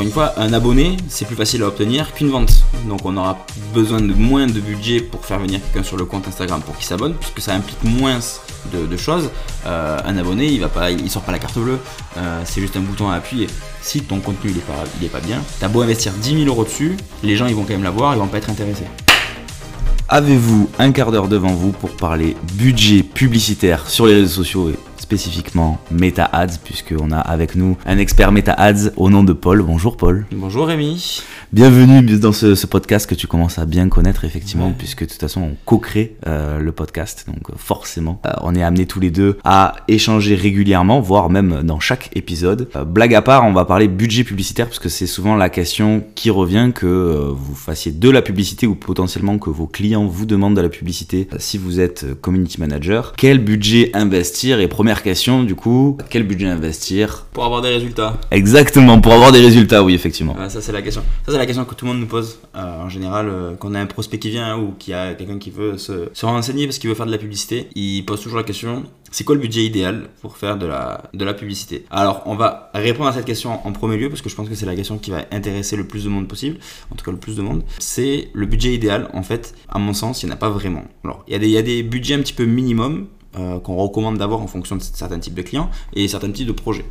Une fois, un abonné, c'est plus facile à obtenir qu'une vente. Donc on aura besoin de moins de budget pour faire venir quelqu'un sur le compte Instagram pour qu'il s'abonne, puisque ça implique moins de, choses. Euh, un abonné, il va pas, il sort pas la carte bleue, euh, c'est juste un bouton à appuyer. Si ton contenu il est pas, il est pas bien, t'as beau investir 10 000 euros dessus, les gens ils vont quand même l'avoir, ils vont pas être intéressés. Avez-vous un quart d'heure devant vous pour parler budget publicitaire sur les réseaux sociaux et spécifiquement Meta Ads, puisqu'on a avec nous un expert Meta Ads au nom de Paul. Bonjour Paul. Bonjour Rémi. Bienvenue dans ce, podcast que tu commences à bien connaître effectivement, puisque de toute façon on co-crée euh, le podcast, donc euh, forcément euh, on est amené tous les deux à échanger régulièrement, voire même dans chaque épisode. blague à part, on va parler budget publicitaire, parce que c'est souvent la question qui revient que vous fassiez de la publicité ou potentiellement que vos clients vous demandent de la publicité si vous êtes community manager. Quel budget investir? Et première question du coup, quel budget investir Pour avoir des résultats. Exactement, pour avoir des résultats, oui effectivement. ça c'est la question la question que tout le monde nous pose euh, en général euh, quand on a un prospect qui vient ou qu'il y a quelqu'un qui veut se, renseigner parce qu'il veut faire de la publicité. Il pose toujours la question c'est quoi le budget idéal pour faire de la, de la publicité? Alors, on va répondre à cette question en premier lieu parce que je pense que c'est la question qui va intéresser le plus de monde possible, en tout cas le plus de monde. C'est le budget idéal, en fait, à mon sens, il n'y en a pas vraiment. Alors, il y, a des, il y a des budgets un petit peu minimum euh, qu'on recommande d'avoir en fonction de certains types de clients et certains types de projets.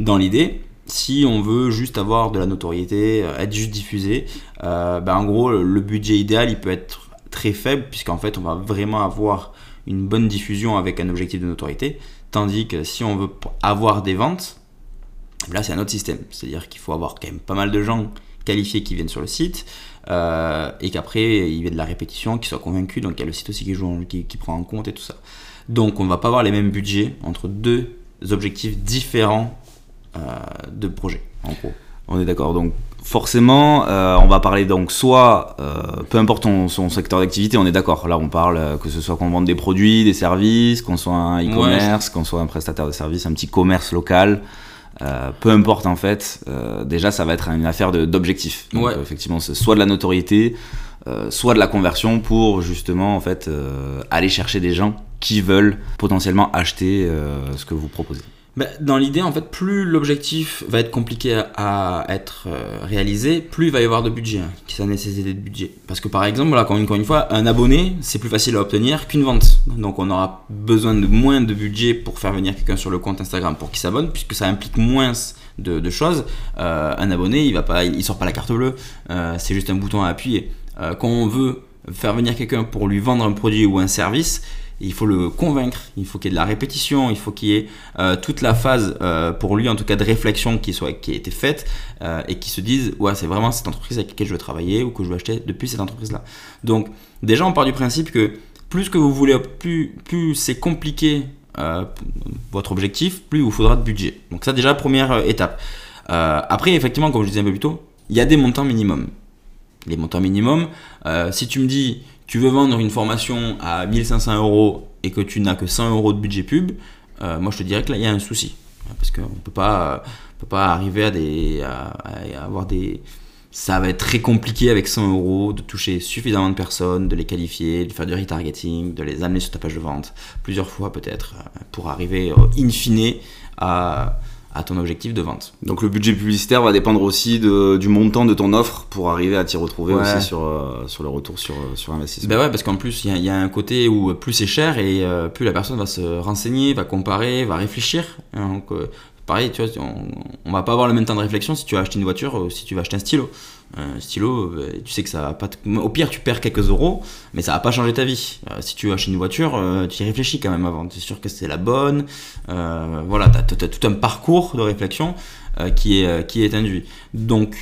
Dans l'idée, si on veut juste avoir de la notoriété, euh, être juste diffusé, euh, ben en gros, le budget idéal, il peut être très faible, puisqu'en fait, on va vraiment avoir une bonne diffusion avec un objectif de notoriété. Tandis que si on veut avoir des ventes, là, c'est un autre système. C'est-à-dire qu'il faut avoir quand même pas mal de gens qualifiés qui viennent sur le site, et qu'après, il y ait de la répétition, qu'ils soient convaincus, donc il y a le site aussi qui, joue, qui prend en compte et tout ça. Donc, on ne va pas avoir les mêmes budgets entre deux objectifs différents euh, de projet, en gros. On est d'accord. Donc forcément, euh, on va parler donc soit, euh, peu importe son, secteur d'activité, on est d'accord. Là, on parle que ce soit qu'on vende des produits, des services, qu'on soit un e-commerce, qu'on soit un prestataire de services, un petit commerce local. peu importe en fait, déjà ça va être une affaire d'objectif. Ouais. effectivement, c'est soit de la notoriété, soit de la conversion pour justement en fait aller chercher des gens qui veulent potentiellement acheter ce que vous proposez. Bah, dans l'idée, en fait, plus l'objectif va être compliqué à, être euh, réalisé, plus il va y avoir de budget, hein, ça nécessite de budget. Parce que par exemple, là, encore une, fois, un abonné, c'est plus facile à obtenir qu'une vente. Donc on aura besoin de moins de budget pour faire venir quelqu'un sur le compte Instagram pour qu'il s'abonne, puisque ça implique moins de, choses. Euh, un abonné, il va pas, il sort pas la carte bleue, euh, c'est juste un bouton à appuyer. quand on veut faire venir quelqu'un pour lui vendre un produit ou un service, il faut le convaincre, il faut qu'il y ait de la répétition, il faut qu'il y ait euh, toute la phase, euh, pour lui en tout cas, de réflexion qui, soit, qui a été faite euh, et qui se dise, ouais, c'est vraiment cette entreprise avec laquelle je veux travailler ou que je veux acheter depuis cette entreprise-là. Donc, déjà, on part du principe que plus que vous voulez, plus, plus c'est compliqué votre objectif, plus il vous faudra de budget. Donc, ça, déjà, première étape. après, effectivement, comme je disais un peu plus tôt, il y a des montants minimums. Les montants minimums, si tu me dis tu veux vendre une formation à 1500 euros et que tu n'as que 100 euros de budget pub, euh, moi je te dirais que là il y a un souci. Parce qu'on ne peut pas, arriver à, des, à, avoir des. Ça va être très compliqué avec 100 euros de toucher suffisamment de personnes, de les qualifier, de faire du retargeting, de les amener sur ta page de vente plusieurs fois peut-être euh, pour arriver euh, in fine à à ton objectif de vente. Donc le budget publicitaire va dépendre aussi du montant de ton offre pour arriver à t'y retrouver aussi sur, euh, sur le retour sur, euh, sur investissement. Ben ouais, parce qu'en plus, il y, a un côté où plus c'est cher et euh, plus la personne va se renseigner, va comparer, va réfléchir. Donc, pareil, tu vois, on, on, va pas avoir le même temps de réflexion si tu vas acheter une voiture ou si tu vas acheter un stylo un stylo, euh, tu sais que ça va pas. Au pire, tu perds quelques euros, mais ça va pas changer ta vie. Euh, si tu achètes une voiture, euh, tu y réfléchis quand même avant. Tu es sûr que c'est la bonne. voilà, tu as, tout un parcours de réflexion qui, est, qui est induit. Donc,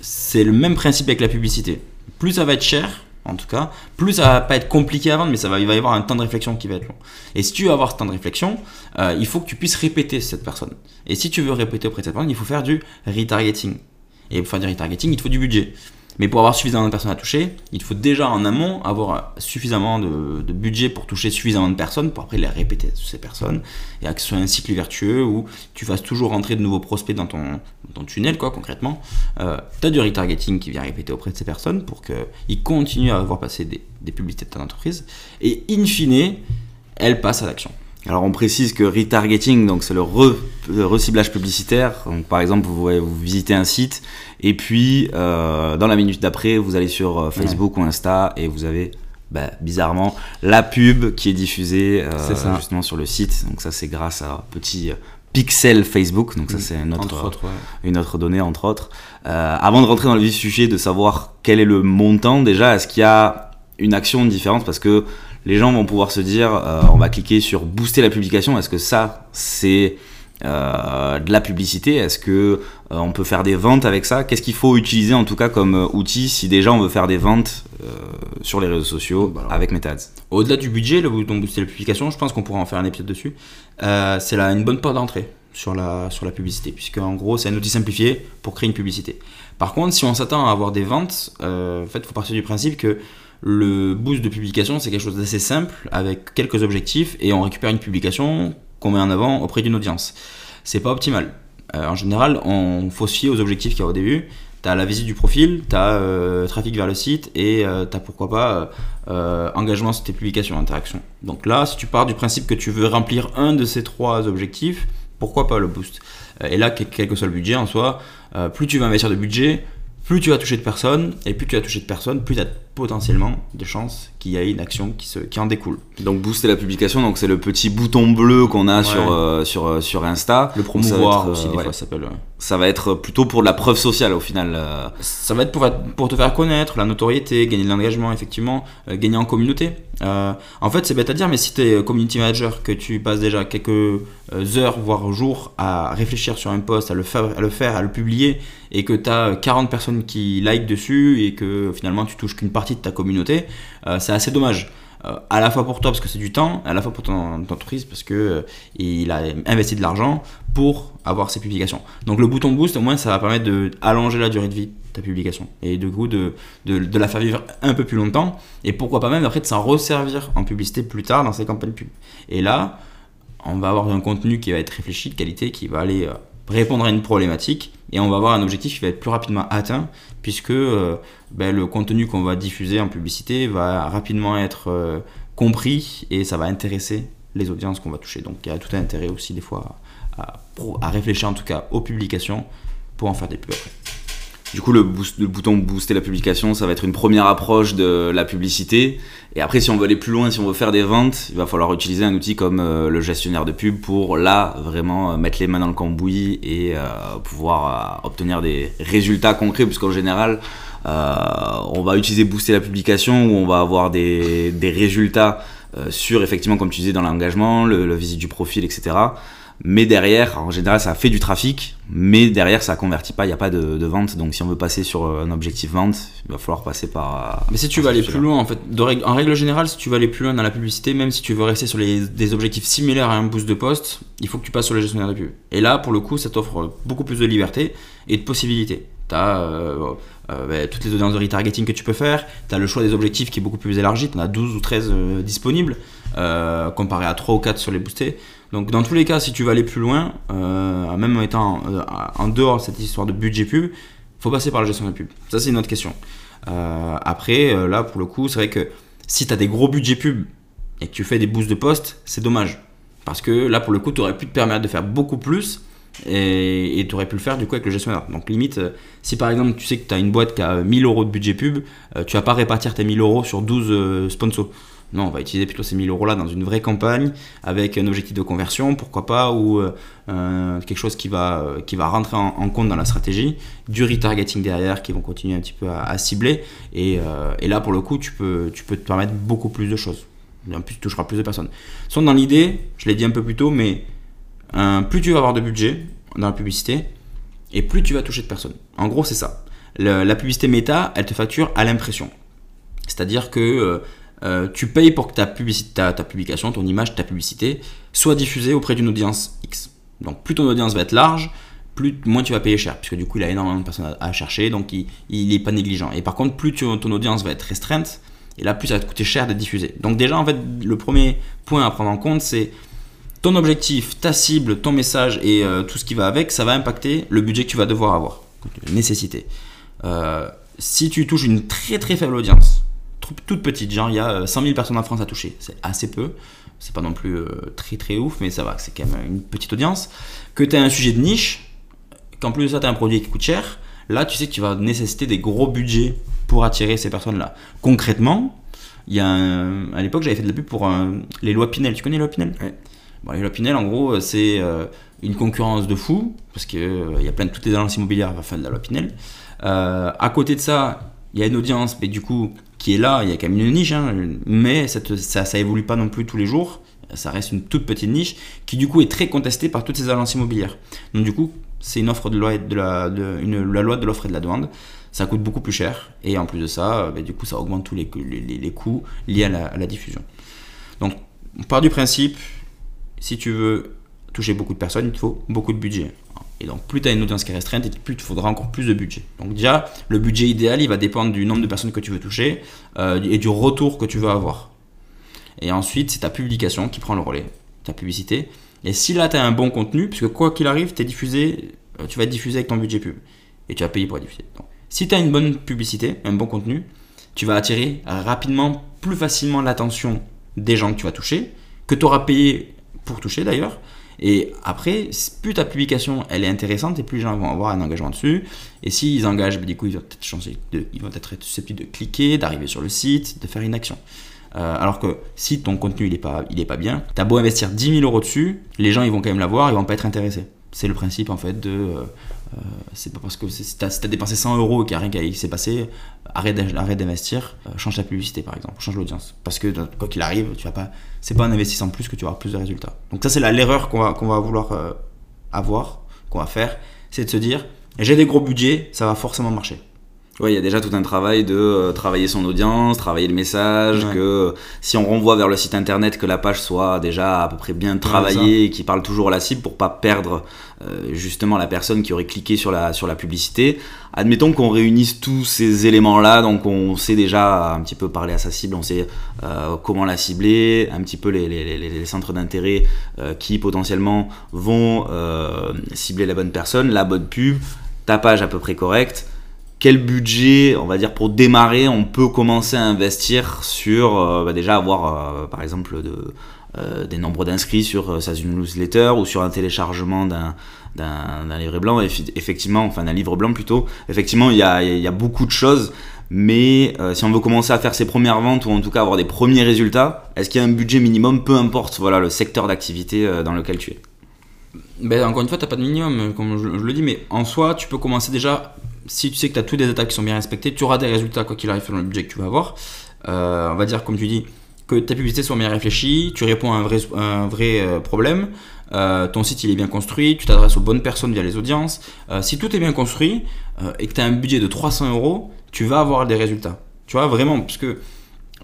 c'est le même principe avec la publicité. Plus ça va être cher, en tout cas, plus ça va pas être compliqué à vendre, mais ça va, il va y avoir un temps de réflexion qui va être long. Et si tu veux avoir ce temps de réflexion, il faut que tu puisses répéter cette personne. Et si tu veux répéter auprès de cette personne, il faut faire du retargeting. Et pour faire du retargeting, il te faut du budget. Mais pour avoir suffisamment de personnes à toucher, il faut déjà en amont avoir suffisamment de, budget pour toucher suffisamment de personnes pour après les répéter ces personnes et que ce soit un cycle vertueux où tu fasses toujours rentrer de nouveaux prospects dans ton, tunnel, quoi, concrètement. Euh, tu as du retargeting qui vient répéter auprès de ces personnes pour qu'ils continuent à avoir passé des, publicités de ta entreprise et in fine, elles passent à l'action. Alors on précise que retargeting, donc c'est le, reciblage publicitaire. Donc, par exemple, vous visitez un site et puis euh, dans la minute d'après, vous allez sur euh, Facebook ou Insta et vous avez bah, bizarrement la pub qui est diffusée euh, justement sur le site. Donc ça c'est grâce à petit pixel Facebook. Donc ça c'est une autre, une autre donnée entre autres. avant de rentrer dans le vif sujet, de savoir quel est le montant déjà, est-ce qu'il y a une action différente? Parce que les gens vont pouvoir se dire on va cliquer sur booster la publication est-ce que ça c'est euh, de la publicité Est-ce que euh, on peut faire des ventes avec ça? Qu'est-ce qu'il faut utiliser en tout cas comme outil si déjà on veut faire des ventes sur les réseaux sociaux bah avec MetaAds Au-delà du budget, le bouton booster la publication, je pense qu'on pourra en faire un épisode dessus. c'est là une bonne porte d'entrée sur la, sur la publicité, puisque en gros c'est un outil simplifié pour créer une publicité. Par contre, si on s'attend à avoir des ventes, en fait, il faut partir du principe que le boost de publication, c'est quelque chose d'assez simple, avec quelques objectifs, et on récupère une publication qu'on met en avant auprès d'une audience. C'est pas optimal. Euh, en général, on faut se fier aux objectifs qu'il y a au début. Tu as la visite du profil, tu as euh, trafic vers le site, et euh, tu as pourquoi pas engagement sur tes publications, interaction. Donc là, si tu pars du principe que tu veux remplir un de ces trois objectifs, pourquoi pas le boost? Et là, quel que soit le budget en soi, plus tu vas investir de budget, plus tu vas toucher de personnes, et plus tu vas toucher de personnes, plus tu as potentiellement des chances qu'il y ait une action qui, se, qui en découle. Donc booster la publication, donc c'est le petit bouton bleu qu'on a sur, euh, sur, euh, sur Insta. Le promouvoir aussi, des fois, ça s'appelle. Ça va être plutôt pour la preuve sociale au final. Euh. Ça va être pour, pour te faire connaître, la notoriété, gagner de l'engagement, effectivement, gagner en communauté. en fait, c'est bête à dire, mais si tu es community manager, que tu passes déjà quelques heures, voire jours à réfléchir sur un post, à le faire, à le, faire, à le publier, et que tu as 40 personnes qui like dessus, et que finalement tu touches qu'une partie de ta communauté, c'est assez dommage. Euh, à la fois pour toi parce que c'est du temps, à la fois pour ton, entreprise parce que euh, il a investi de l'argent pour avoir ses publications. Donc le bouton boost, au moins, ça va permettre d'allonger la durée de vie de ta publication et de coup de, de, la faire vivre un peu plus longtemps et pourquoi pas même après de s'en resservir en publicité plus tard dans ses campagnes pub. Et là, on va avoir un contenu qui va être réfléchi, de qualité, qui va aller euh, répondre à une problématique et on va avoir un objectif qui va être plus rapidement atteint puisque euh, ben, le contenu qu'on va diffuser en publicité va rapidement être euh, compris et ça va intéresser les audiences qu'on va toucher. Donc il y a tout intérêt aussi des fois à, réfléchir en tout cas aux publications pour en faire des pubs. Du coup, le, bouton booster la publication, ça va être une première approche de la publicité. Et après, si on veut aller plus loin, si on veut faire des ventes, il va falloir utiliser un outil comme euh, le gestionnaire de pub pour là vraiment euh, mettre les mains dans le cambouis et euh, pouvoir obtenir des résultats concrets, puisqu'en général, on va utiliser booster la publication où on va avoir des, résultats sur effectivement, comme tu disais, dans l'engagement, le, le visite du profil, etc mais derrière, en général, ça fait du trafic, mais derrière, ça convertit pas, il n'y a pas de, vente. Donc, si on veut passer sur euh, un objectif vente, il va falloir passer par. Euh, mais si tu veux aller plus loin, en fait, en règle générale, si tu veux aller plus loin dans la publicité, même si tu veux rester sur des objectifs similaires à un boost de poste, il faut que tu passes sur le gestionnaire de pub. Et là, pour le coup, ça t'offre beaucoup plus de liberté et de possibilités. Tu as euh, bah, toutes les audiences de retargeting que tu peux faire, tu as le choix des objectifs qui est beaucoup plus élargi, tu en as 12 ou 13 disponibles, comparé à 3 ou 4 sur les boostés. Donc dans tous les cas, si tu veux aller plus loin, euh, même en étant euh, en dehors de cette histoire de budget pub, faut passer par la gestion de pub. Ça c'est une autre question. Euh, après, là pour le coup, c'est vrai que si tu as des gros budgets pub et que tu fais des boosts de poste, c'est dommage. Parce que là pour le coup, tu aurais pu te permettre de faire beaucoup plus et tu aurais pu le faire du coup avec le gestionnaire. Donc limite, si par exemple tu sais que tu as une boîte qui a 1000 euros de budget pub, tu vas pas répartir tes 1000 euros sur 12 sponsors. Non, on va utiliser plutôt ces 1000 euros là dans une vraie campagne avec un objectif de conversion, pourquoi pas, ou euh, euh, quelque chose qui va, euh, rentrer en, compte dans la stratégie, du retargeting derrière qui vont continuer un petit peu à, cibler. Et, là, pour le coup, tu peux, tu peux te permettre beaucoup plus de choses. En plus, tu toucheras plus de personnes. Sont dans l'idée, je l'ai dit un peu plus tôt, mais plus tu vas avoir de budget dans la publicité, et plus tu vas toucher de personnes. En gros, c'est ça. la publicité méta, elle te facture à l'impression. C'est-à-dire que euh, tu payes pour que ta, publicité, ta, publication, ton image, ta publicité soit diffusée auprès d'une audience X. Donc plus ton audience va être large, plus, moins tu vas payer cher, puisque du coup il a énormément de personnes à, chercher, donc il n'est pas négligent. Et par contre, plus ton audience va être restreinte, et là plus ça va te coûter cher d'être diffusé. Donc déjà en fait, le premier point à prendre en compte, c'est ton objectif, ta cible, ton message et euh, tout ce qui va avec, ça va impacter le budget que tu vas devoir avoir, nécessité. Euh, si tu touches une très très faible audience, toute petite, genre il y a 100 000 personnes en France à toucher, c'est assez peu, c'est pas non plus très très ouf, mais ça va, c'est quand même une petite audience. Que tu as un sujet de niche, qu'en plus de ça tu as un produit qui coûte cher, là tu sais que tu vas nécessiter des gros budgets pour attirer ces personnes-là. Concrètement, il y a à l'époque j'avais fait de la pub pour les lois Pinel, tu connais les lois Pinel? Les lois Pinel en gros c'est une concurrence de fou, parce qu'il euh, y a plein de toutes les agences immobilières à la fin de la loi Pinel. Euh, à côté de ça, il y a une audience, mais du coup, qui est là, il y a quand même une niche, hein, mais ça, ça évolue pas non plus tous les jours. Ça reste une toute petite niche qui, du coup, est très contestée par toutes ces agences immobilières. Donc, du coup, c'est une offre de loi de la, de, la loi de l'offre et de la demande. Ça coûte beaucoup plus cher, et en plus de ça, bah, du coup, ça augmente tous les, les, les coûts liés à la, à la diffusion. Donc, on part du principe, si tu veux toucher beaucoup de personnes, il te faut beaucoup de budget. Et donc, plus tu as une audience qui est restreinte, plus il te faudra encore plus de budget. Donc, déjà, le budget idéal, il va dépendre du nombre de personnes que tu veux toucher euh, et du retour que tu veux avoir. Et ensuite, c'est ta publication qui prend le relais, ta publicité. Et si là, tu as un bon contenu, puisque quoi qu'il arrive, diffusé, euh, tu vas être diffusé avec ton budget pub. Et tu vas payer pour être diffusé. Donc, si tu as une bonne publicité, un bon contenu, tu vas attirer rapidement, plus facilement l'attention des gens que tu vas toucher, que tu auras payé pour toucher d'ailleurs, et après, plus ta publication elle est intéressante et plus les gens vont avoir un engagement dessus. Et s'ils engagent, bah, du coup, ils vont peut-être de, ils vont être susceptibles de cliquer, d'arriver sur le site, de faire une action. Euh, alors que si ton contenu il n'est pas, il est pas bien, t'as beau investir 10 000 euros dessus, les gens ils vont quand même l'avoir, ils vont pas être intéressés. C'est le principe en fait de. Euh, euh, c'est pas parce que si t'as as dépensé 100 euros et qu'il n'y a rien qui s'est passé, arrête d'investir, change la publicité par exemple, change l'audience. Parce que quoi qu'il arrive, tu vas pas c'est pas en investissant plus que tu auras plus de résultats. Donc ça c'est l'erreur qu'on va, qu'on va vouloir euh, avoir, qu'on va faire, c'est de se dire j'ai des gros budgets, ça va forcément marcher. Oui, il y a déjà tout un travail de euh, travailler son audience, travailler le message, que si on renvoie vers le site internet, que la page soit déjà à peu près bien travaillée et qui parle toujours à la cible pour pas perdre euh, justement la personne qui aurait cliqué sur la, sur la publicité. Admettons qu'on réunisse tous ces éléments-là, donc on sait déjà un petit peu parler à sa cible, on sait euh, comment la cibler, un petit peu les, les, les centres d'intérêt qui potentiellement vont cibler la bonne personne, la bonne pub, ta page à peu près correcte quel budget, on va dire, pour démarrer, on peut commencer à investir sur, euh, bah, déjà avoir, euh, par exemple, euh, des nombres d'inscrits sur sa newsletter ou sur un téléchargement d'un, livre blanc, effectivement, enfin d'un livre blanc plutôt. Effectivement, il y a, beaucoup de choses, mais si on veut commencer à faire ses premières ventes ou en tout cas avoir des premiers résultats, est-ce qu'il y a un budget minimum, peu importe. Voilà, le secteur d'activité dans lequel tu es. Ben, Encore une fois, tu n'as pas de minimum, comme je, le dis, mais en soi, tu peux commencer déjà si tu sais que tu as tous les attaques qui sont bien respectés, tu auras des résultats quoi qu'il arrive dans le budget que tu vas avoir. Euh, on va dire, comme tu dis, que ta publicité soit bien réfléchie, tu réponds à un vrai, un vrai euh, problème, euh, ton site il est bien construit, tu t'adresses aux bonnes personnes via les audiences. si tout est bien construit et que tu as un budget de 300 euros, tu vas avoir des résultats. Tu vois, vraiment, parce que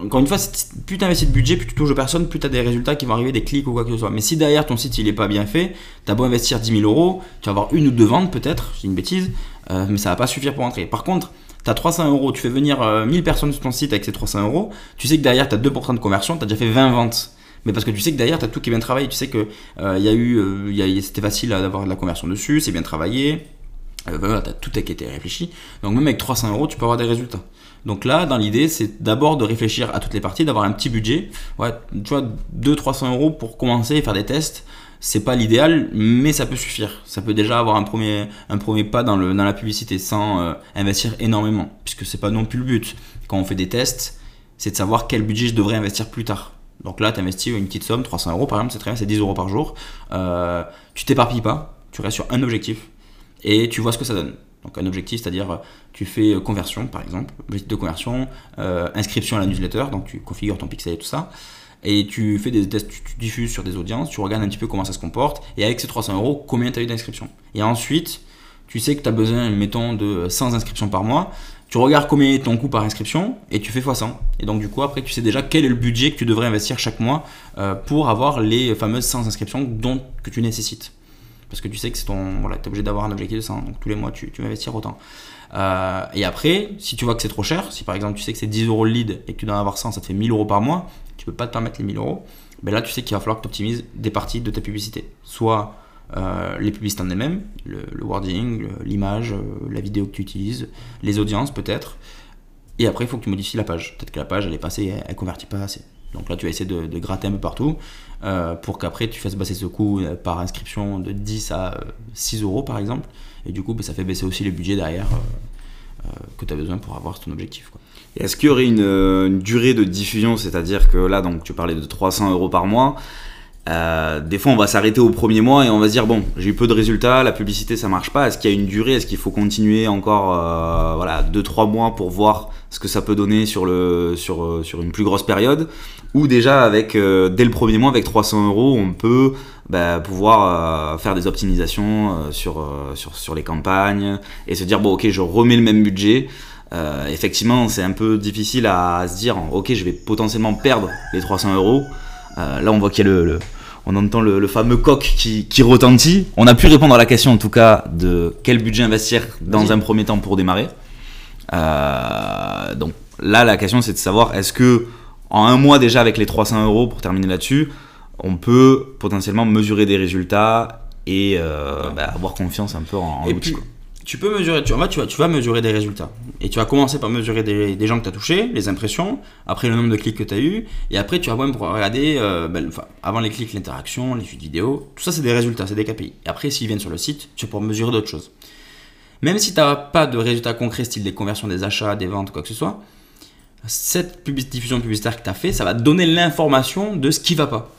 encore une fois, plus tu investis de budget, plus tu touches aux personnes, plus tu as des résultats qui vont arriver, des clics ou quoi que ce soit. Mais si derrière ton site il est pas bien fait, tu as beau investir 10 000 euros, tu vas avoir une ou deux ventes peut-être, c'est une bêtise, euh, mais ça va pas suffire pour entrer. Par contre, tu as 300 euros, tu fais venir 1000 euh, personnes sur ton site avec ces 300 euros, tu sais que derrière tu as 2% de conversion, tu as déjà fait 20 ventes. Mais parce que tu sais que derrière tu as tout qui est bien travaillé, tu sais que euh, y a eu, c'était facile d'avoir de la conversion dessus, c'est bien travaillé, voilà, as tout a été réfléchi. Donc même avec 300 euros, tu peux avoir des résultats. Donc là, dans l'idée, c'est d'abord de réfléchir à toutes les parties, d'avoir un petit budget. Ouais, tu vois, 200-300 euros pour commencer et faire des tests. C'est pas l'idéal, mais ça peut suffire. Ça peut déjà avoir un premier, un premier pas dans, le, dans la publicité sans euh, investir énormément, puisque c'est pas non plus le but. Quand on fait des tests, c'est de savoir quel budget je devrais investir plus tard. Donc là, tu investis une petite somme, 300 euros par exemple, c'est très bien, c'est 10 euros par jour. Euh, tu t'éparpilles pas, tu restes sur un objectif et tu vois ce que ça donne. Donc un objectif, c'est-à-dire tu fais conversion par exemple, objectif de conversion, euh, inscription à la newsletter, donc tu configures ton pixel et tout ça, et tu fais des tests, tu, diffuses sur des audiences, tu regardes un petit peu comment ça se comporte, et avec ces 300 euros, combien tu as eu d'inscriptions? Et ensuite, tu sais que tu as besoin, mettons, de 100 inscriptions par mois, tu regardes combien est ton coût par inscription, et tu fais x100. Et donc du coup, après, tu sais déjà quel est le budget que tu devrais investir chaque mois euh, pour avoir les fameuses 100 inscriptions dont, que tu nécessites parce que tu sais que c'est ton voilà es obligé d'avoir un objectif de 100 donc tous les mois tu, tu vas investir autant. Euh, et après si tu vois que c'est trop cher si par exemple tu sais que c'est 10 euros le lead et que tu dois avoir 100 ça te fait 1000 euros par mois tu peux pas te permettre les 1000 euros. Ben là tu sais qu'il va falloir que tu optimises des parties de ta publicité. Soit euh, les publicités en elles-mêmes, le, wording, l'image, euh, la vidéo que tu utilises, les audiences peut-être, Et après, il faut que tu modifies la page. Peut-être que la page, elle est passée, elle, convertit pas assez. Donc là, tu vas essayer de, gratter un peu partout euh, pour qu'après, tu fasses baisser ce coût euh, par inscription de 10 à 6 euros, par exemple. Et du coup, ben, ça fait baisser aussi les budgets derrière que tu as besoin pour avoir ton objectif. Est-ce qu'il y aurait une, durée de diffusion? C'est-à-dire que là, donc, tu parlais de 300 euros par mois. Euh, des fois, on va s'arrêter au premier mois et on va se dire bon, j'ai eu peu de résultats, la publicité ça marche pas. Est-ce qu'il y a une durée? Est-ce qu'il faut continuer encore euh, voilà deux trois mois pour voir ce que ça peut donner sur le sur euh, sur une plus grosse période? Ou déjà avec dès le premier mois avec 300 euros, on peut bah, pouvoir faire des optimisations sur, sur sur les campagnes et se dire bon ok, je remets le même budget. effectivement, c'est un peu difficile à se dire ok, je vais potentiellement perdre les 300 euros. Euh, là, on voit qu'il y a le, on entend le, fameux coq qui, retentit. On a pu répondre à la question, en tout cas, de quel budget investir dans un premier temps pour démarrer. Euh, donc là, la question, c'est de savoir est-ce que en un mois déjà avec les 300 euros pour terminer là-dessus, on peut potentiellement mesurer des résultats et euh, bah, avoir confiance un peu en, l'outil tu peux mesurer, tu, en tu, vas, tu vas mesurer des résultats. Et tu vas commencer par mesurer des, gens que tu as touchés, les impressions, après le nombre de clics que tu as eu, et après tu vas même pour regarder, euh, ben, avant les clics, l'interaction, les vues vidéo, tout ça c'est des résultats, c'est des KPI. Et après, s'ils viennent sur le site, tu vas pouvoir mesurer d'autres choses. Même si tu n'as pas de résultats concrets, style des conversions des achats, des ventes, quoi que ce soit, cette diffusion publicitaire que tu as fait, ça va te donner l'information de ce qui va pas.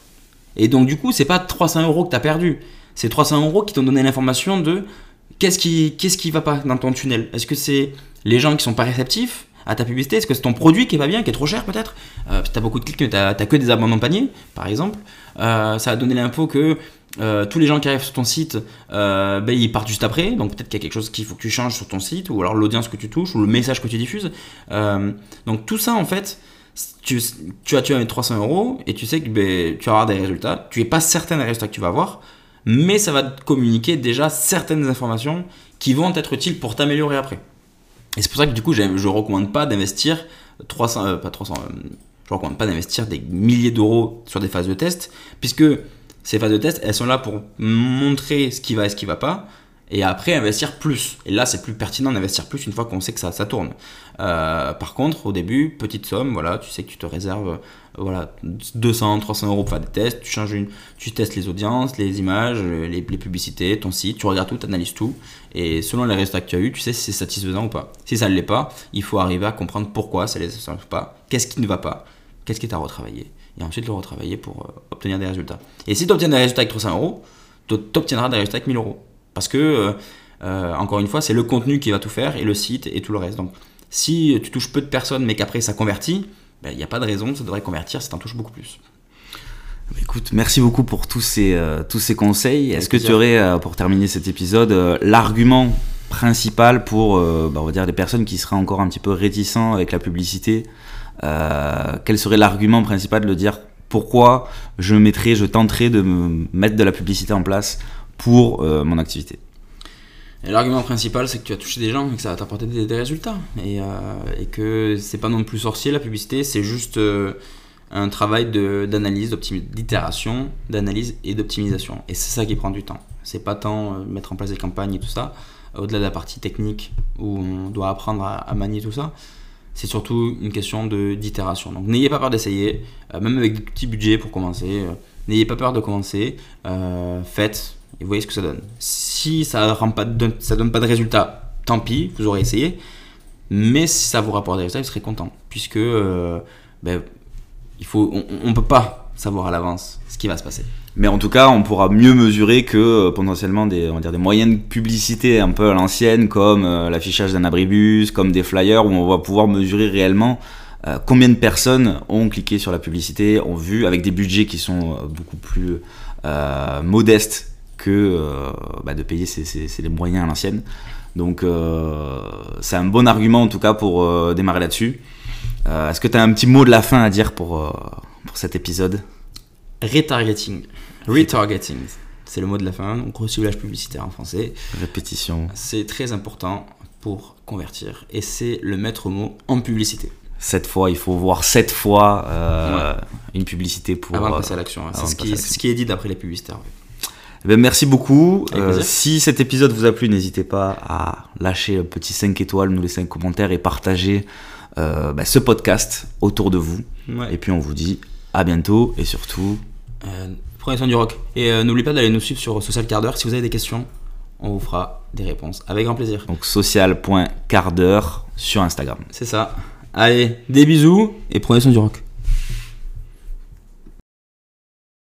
Et donc du coup, c'est pas 300 euros que tu as perdu, c'est 300 euros qui t'ont donné l'information de qu'est-ce qui, qu'est-ce qui va pas dans ton tunnel? Est-ce que c'est les gens qui sont pas réceptifs à ta publicité? Est-ce que c'est ton produit qui va bien, qui est trop cher peut-être? Euh, Tu as beaucoup de clics, mais tu n'as que des abandons de panier, par exemple. Euh, ça a donné l'info que euh, tous les gens qui arrivent sur ton site, ben, ils partent juste après. Donc peut-être qu'il y a quelque chose qu'il faut que tu changes sur ton site, ou alors l'audience que tu touches, ou le message que tu diffuses. donc tout ça, en fait, tu, tu, as, tu as 300 euros et tu sais que ben, tu vas avoir des résultats. Tu n'es pas certain des résultats que tu vas avoir mais ça va te communiquer déjà certaines informations qui vont être utiles pour t'améliorer après. Et c'est pour ça que du coup, je ne recommande pas d'investir 300, euh, pas 300, euh, je recommande pas d'investir des milliers d'euros sur des phases de test, puisque ces phases de test, elles sont là pour montrer ce qui va et ce qui va pas, et après investir plus. Et là, c'est plus pertinent d'investir plus une fois qu'on sait que ça, tourne. Euh, par contre, au début, petite somme, voilà, tu sais que tu te réserves voilà, 200, 300 euros pour faire des tests, tu changes une, tu testes les audiences, les images, les, publicités, ton site, tu regardes tout, tu analyses tout, et selon les résultats que tu as eu, tu sais si c'est satisfaisant ou pas. Si ça ne l'est pas, il faut arriver à comprendre pourquoi ça ne l'est pas, qu'est-ce qui ne va pas, qu'est-ce qui est à retravailler, et ensuite le retravailler pour euh, obtenir des résultats. Et si tu obtiens des résultats avec 300 euros, tu obtiendras des résultats avec 1000 euros. Parce que, euh, euh, encore une fois, c'est le contenu qui va tout faire, et le site, et tout le reste. Donc, si tu touches peu de personnes, mais qu'après ça convertit, il ben, n'y a pas de raison, ça devrait convertir, ça t'en touche beaucoup plus. Écoute, merci beaucoup pour tous ces, euh, tous ces conseils. Est-ce que tu aurais, euh, pour terminer cet épisode, euh, l'argument principal pour, bah, on va dire, les personnes qui seraient encore un petit peu réticents avec la publicité Quel serait l'argument principal de dire pourquoi je mettrais, je tenterais de me mettre de la publicité en place pour mon activité L'argument principal, c'est que tu as touché des gens et que ça va t'apporter des, résultats. Et, euh, et que c'est pas non plus sorcier la publicité, c'est juste euh, un travail d'analyse, d'itération, d'analyse et d'optimisation. Et c'est ça qui prend du temps. C'est pas tant euh, mettre en place des campagnes et tout ça, au-delà de la partie technique où on doit apprendre à, manier tout ça. C'est surtout une question d'itération. Donc n'ayez pas peur d'essayer, euh, même avec des petits budgets pour commencer. n'ayez pas peur de commencer. faites et vous voyez ce que ça donne. Si ça ne donne pas de résultat, tant pis, vous aurez essayé. Mais si ça vous rapporte des résultats, vous serez content. Puisque euh, ben, il faut, on ne peut pas savoir à l'avance ce qui va se passer. Mais en tout cas, on pourra mieux mesurer que euh, potentiellement des, on va dire, des moyens de publicité un peu à l'ancienne, comme euh, l'affichage d'un abribus, comme des flyers, où on va pouvoir mesurer réellement combien de personnes ont cliqué sur la publicité, ont vu, avec des budgets qui sont beaucoup plus modestes que euh, bah, de payer c'est les moyens à l'ancienne. Donc euh, c'est un bon argument en tout cas pour euh, démarrer là-dessus. Est-ce que tu as un petit mot de la fin à dire pour, pour cet épisode? Retargeting. Retargeting. C'est le mot de la fin, donc reciblage publicitaire en français. Répétition. C'est très important pour convertir et c'est le maître mot en publicité. Cette fois, il faut voir sept fois une publicité pour. Avant de passer à l'action. C'est ce, ce, qui est dit d'après les publicitaires. Eh ben, merci beaucoup. Euh, si cet épisode vous a plu, n'hésitez pas à lâcher un petit 5 étoiles, nous laisser un commentaire et partager euh, bah, ce podcast autour de vous. Ouais. Et puis on vous dit à bientôt et surtout, Euh, prenez soin du rock. Et n'oubliez pas d'aller nous suivre sur Social Quart d'heure. Si vous avez des questions, on vous fera des réponses avec grand plaisir. donc social.quart d'heure sur Instagram. C'est ça. Allez, des bisous et prenez soin du rock.